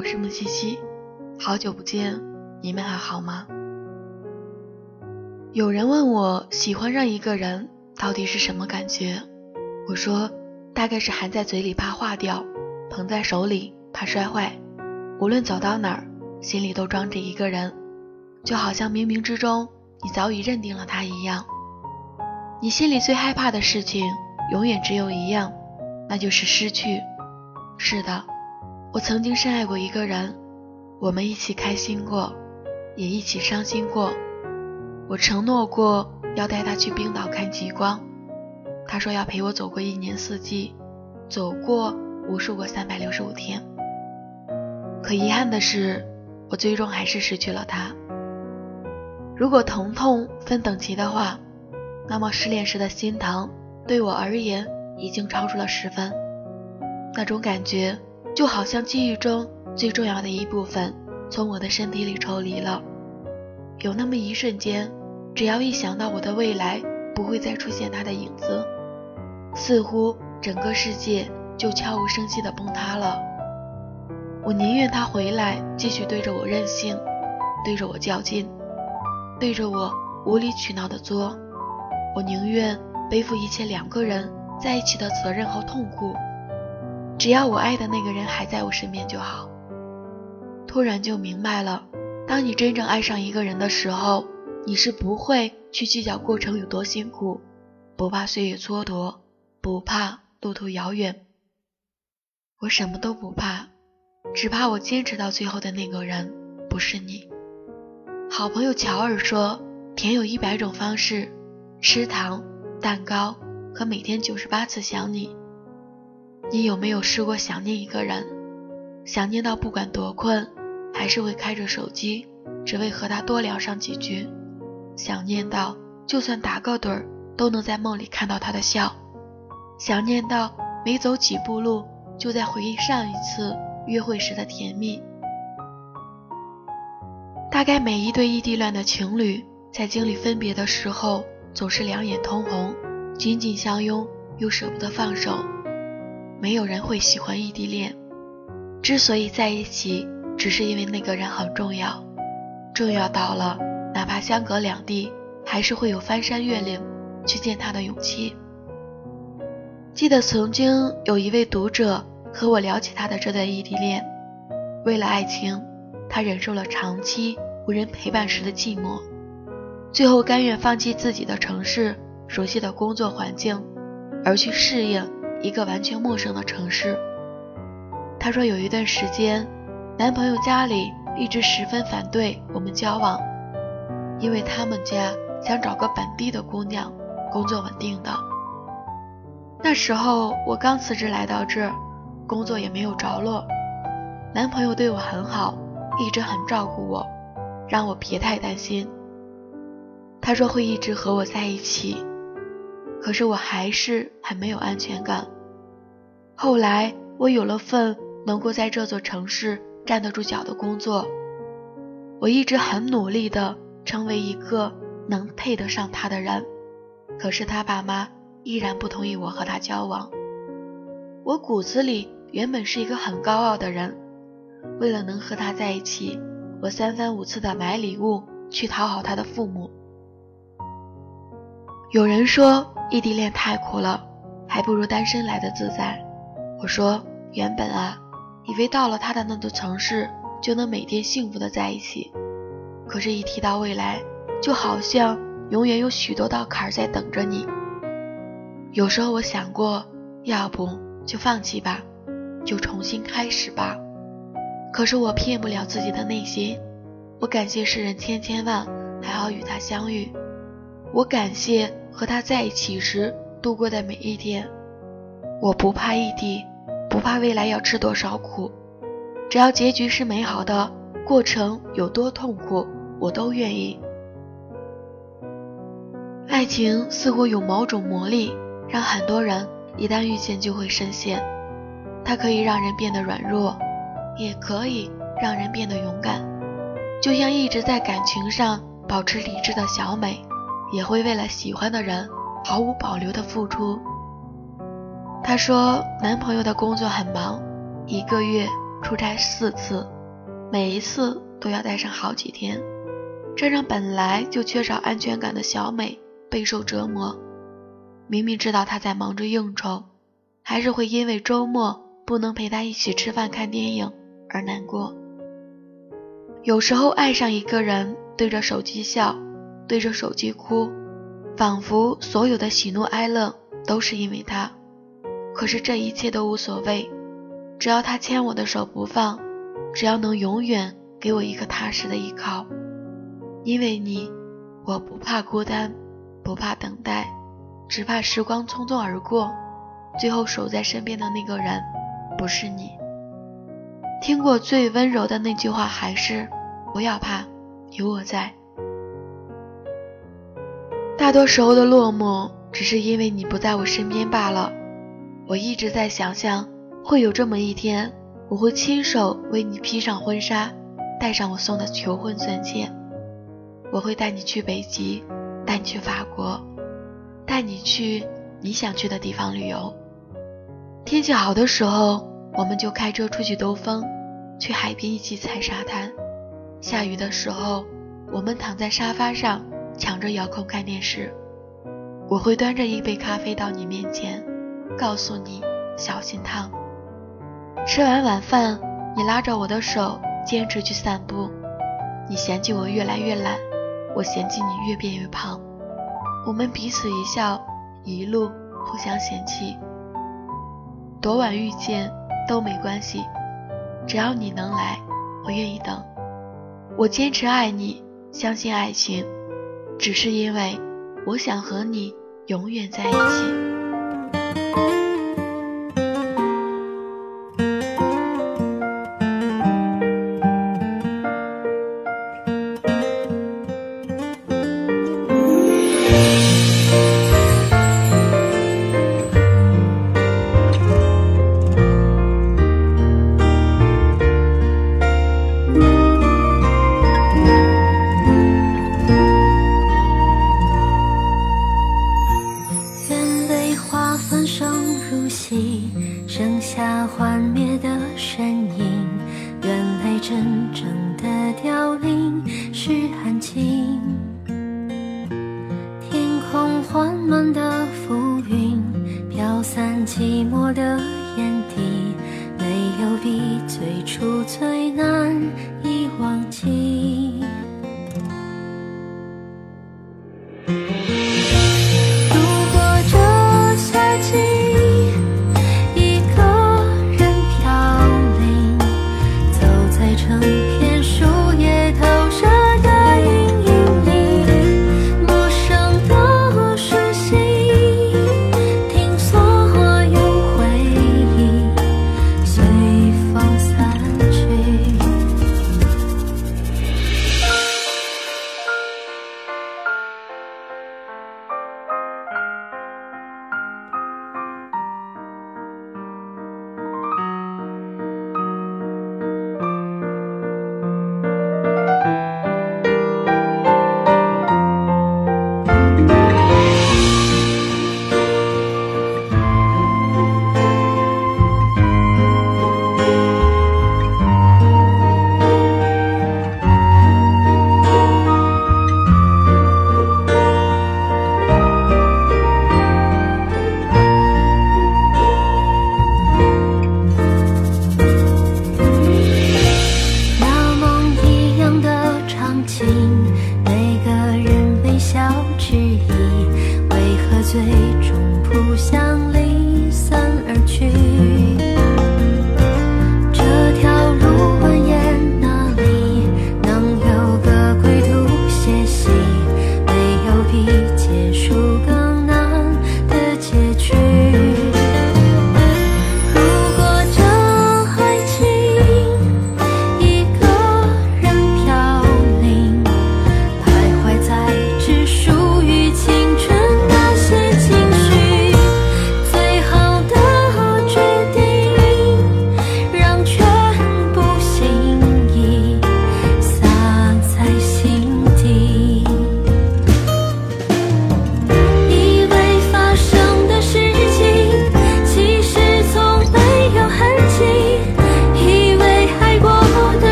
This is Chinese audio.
我是木西西，好久不见，你们还好吗？有人问我喜欢上一个人到底是什么感觉，我说大概是含在嘴里怕化掉，捧在手里怕摔坏，无论走到哪儿，心里都装着一个人，就好像冥冥之中你早已认定了他一样。你心里最害怕的事情，永远只有一样，那就是失去。是的，我曾经深爱过一个人，我们一起开心过，也一起伤心过。我承诺过要带他去冰岛看极光，他说要陪我走过一年四季，走过无数个三百六十五天。可遗憾的是，我最终还是失去了他。如果疼痛分等级的话，那么失恋时的心疼，对我而言已经超出了十分。那种感觉就好像记忆中最重要的一部分从我的身体里抽离了。有那么一瞬间，只要一想到我的未来不会再出现他的影子，似乎整个世界就悄无声息地崩塌了。我宁愿他回来继续对着我任性，对着我较劲，对着我无理取闹的作。我宁愿背负一切两个人在一起的责任和痛苦。只要我爱的那个人还在我身边就好。突然就明白了，当你真正爱上一个人的时候，你是不会去计较过程有多辛苦，不怕岁月蹉跎，不怕路途遥远。我什么都不怕，只怕我坚持到最后的那个人不是你。好朋友乔尔说，甜有一百种方式：吃糖、蛋糕和每天九十八次想你。你有没有试过想念一个人，想念到不管多困，还是会开着手机，只为和他多聊上几句；想念到就算打个盹儿，都能在梦里看到他的笑；想念到没走几步路，就在回忆上一次约会时的甜蜜。大概每一对异地恋的情侣，在经历分别的时候，总是两眼通红，紧紧相拥，又舍不得放手。没有人会喜欢异地恋，之所以在一起，只是因为那个人很重要，重要到了哪怕相隔两地，还是会有翻山越岭去见他的勇气。记得曾经有一位读者和我聊起他的这段异地恋，为了爱情，他忍受了长期无人陪伴时的寂寞，最后甘愿放弃自己的城市、熟悉的工作环境，而去适应。一个完全陌生的城市。她说有一段时间，男朋友家里一直十分反对我们交往，因为他们家想找个本地的姑娘，工作稳定的。那时候我刚辞职来到这，工作也没有着落。男朋友对我很好，一直很照顾我，让我别太担心。他说会一直和我在一起。可是我还是很没有安全感。后来我有了份能够在这座城市站得住脚的工作，我一直很努力的成为一个能配得上他的人。可是他爸妈依然不同意我和他交往。我骨子里原本是一个很高傲的人，为了能和他在一起，我三番五次的买礼物去讨好他的父母。有人说。异地恋太苦了，还不如单身来的自在。我说，原本啊，以为到了他的那座城市就能每天幸福的在一起，可是，一提到未来，就好像永远有许多道坎儿在等着你。有时候我想过，要不就放弃吧，就重新开始吧。可是我骗不了自己的内心。我感谢世人千千万，还好与他相遇。我感谢。和他在一起时度过的每一天，我不怕异地，不怕未来要吃多少苦，只要结局是美好的，过程有多痛苦，我都愿意。爱情似乎有某种魔力，让很多人一旦遇见就会深陷。它可以让人变得软弱，也可以让人变得勇敢。就像一直在感情上保持理智的小美。也会为了喜欢的人毫无保留的付出。她说，男朋友的工作很忙，一个月出差四次，每一次都要待上好几天，这让本来就缺少安全感的小美备受折磨。明明知道他在忙着应酬，还是会因为周末不能陪他一起吃饭看电影而难过。有时候爱上一个人，对着手机笑，对着手机哭，仿佛所有的喜怒哀乐都是因为他。可是这一切都无所谓，只要他牵我的手不放，只要能永远给我一个踏实的依靠。因为你，我不怕孤单，不怕等待。只怕时光匆匆而过，最后守在身边的那个人不是你。听过最温柔的那句话还是不要怕，有我在。大多时候的落寞，只是因为你不在我身边罢了。我一直在想象，会有这么一天，我会亲手为你披上婚纱，戴上我送的求婚钻戒。我会带你去北极，带你去法国。带你去你想去的地方旅游。天气好的时候，我们就开车出去兜风，去海边一起踩沙滩。下雨的时候，我们躺在沙发上抢着遥控看电视。我会端着一杯咖啡到你面前，告诉你小心烫。吃完晚饭，你拉着我的手坚持去散步。你嫌弃我越来越懒，我嫌弃你越变越胖。我们彼此一笑，一路互相嫌弃。多晚遇见都没关系，只要你能来，我愿意等。我坚持爱你，相信爱情，只是因为我想和你永远在一起。是安静天空缓慢的浮云飘散寂寞的眼底没有比最初最